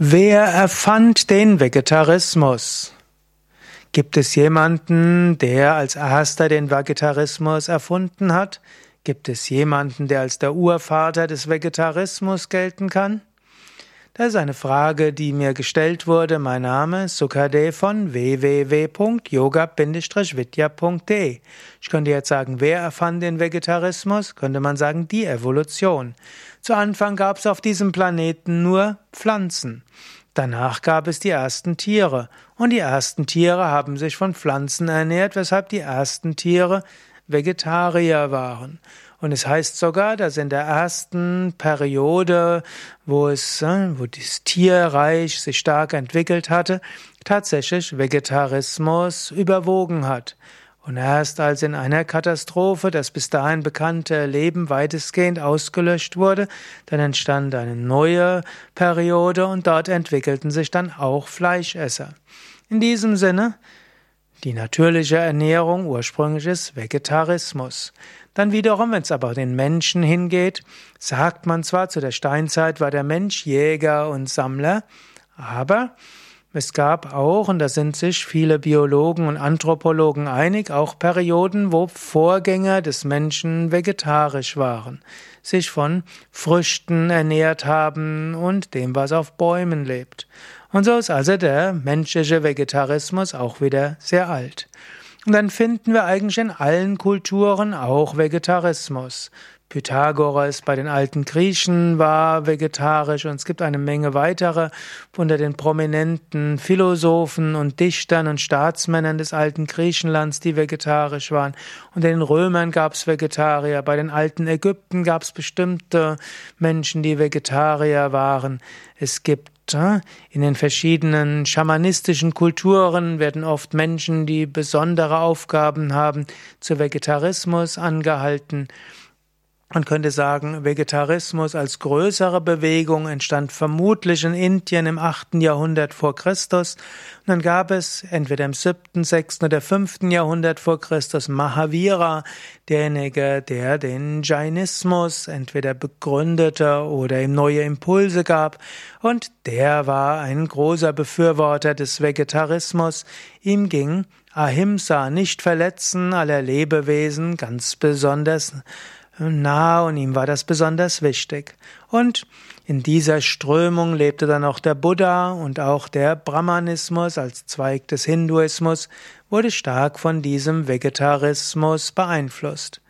Wer erfand den Vegetarismus? Gibt es jemanden, der als erster den Vegetarismus erfunden hat? Gibt es jemanden, der als der Urvater des Vegetarismus gelten kann? Das ist eine Frage, die mir gestellt wurde. Mein Name ist Sukade von www.yoga-vidya.de. Ich könnte jetzt sagen, wer erfand den Vegetarismus? Könnte man sagen, die Evolution. Zu Anfang gab es auf diesem Planeten nur Pflanzen. Danach gab es die ersten Tiere. Und die ersten Tiere haben sich von Pflanzen ernährt, weshalb die ersten Tiere Vegetarier waren. Und es heißt sogar, dass in der ersten Periode, wo es, äh, wo das Tierreich sich stark entwickelt hatte, tatsächlich Vegetarismus überwogen hat. Und erst als in einer Katastrophe das bis dahin bekannte Leben weitestgehend ausgelöscht wurde, dann entstand eine neue Periode und dort entwickelten sich dann auch Fleischesser. In diesem Sinne, die natürliche Ernährung ursprünglich ist Vegetarismus. Dann wiederum, wenn es aber den Menschen hingeht, sagt man zwar, zu der Steinzeit war der Mensch Jäger und Sammler, aber es gab auch, und da sind sich viele Biologen und Anthropologen einig, auch Perioden, wo Vorgänger des Menschen vegetarisch waren, sich von Früchten ernährt haben und dem, was auf Bäumen lebt. Und so ist also der menschliche Vegetarismus auch wieder sehr alt. Und dann finden wir eigentlich in allen Kulturen auch Vegetarismus. Pythagoras bei den alten Griechen war vegetarisch und es gibt eine Menge weitere unter den prominenten Philosophen und Dichtern und Staatsmännern des alten Griechenlands, die vegetarisch waren. Unter den Römern gab es Vegetarier, bei den alten Ägypten gab es bestimmte Menschen, die Vegetarier waren. Es gibt in den verschiedenen schamanistischen Kulturen werden oft Menschen, die besondere Aufgaben haben, zu Vegetarismus angehalten. Man könnte sagen, Vegetarismus als größere Bewegung entstand vermutlich in Indien im achten Jahrhundert vor Christus. Und dann gab es entweder im siebten, sechsten oder fünften Jahrhundert vor Christus Mahavira, derjenige, der den Jainismus entweder begründete oder ihm neue Impulse gab. Und der war ein großer Befürworter des Vegetarismus. Ihm ging Ahimsa, nicht verletzen aller Lebewesen, ganz besonders nah und ihm war das besonders wichtig. Und in dieser Strömung lebte dann auch der Buddha und auch der Brahmanismus als Zweig des Hinduismus wurde stark von diesem Vegetarismus beeinflusst.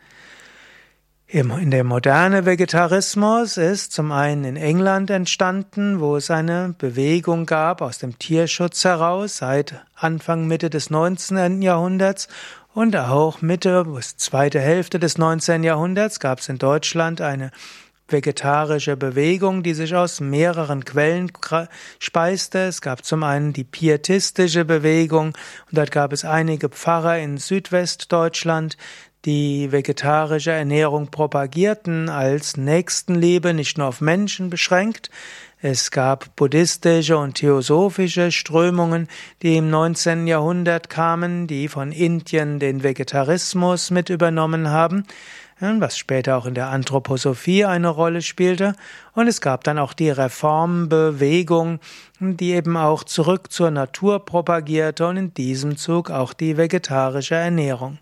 In der moderne Vegetarismus ist zum einen in England entstanden, wo es eine Bewegung gab aus dem Tierschutz heraus seit Anfang Mitte des 19. Jahrhunderts und auch Mitte zweite Hälfte des 19. Jahrhunderts gab es in Deutschland eine vegetarische Bewegung, die sich aus mehreren Quellen speiste. Es gab zum einen die pietistische Bewegung und dort gab es einige Pfarrer in Südwestdeutschland, die vegetarische Ernährung propagierten als Nächstenliebe nicht nur auf Menschen beschränkt. Es gab buddhistische und theosophische Strömungen, die im 19. Jahrhundert kamen, die von Indien den Vegetarismus mit übernommen haben, was später auch in der Anthroposophie eine Rolle spielte. Und es gab dann auch die Reformbewegung, die eben auch zurück zur Natur propagierte und in diesem Zug auch die vegetarische Ernährung.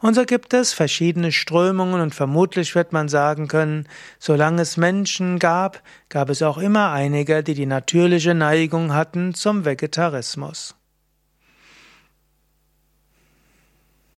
Und so gibt es verschiedene Strömungen und vermutlich wird man sagen können, solange es Menschen gab, gab es auch immer einige, die die natürliche Neigung hatten zum Vegetarismus.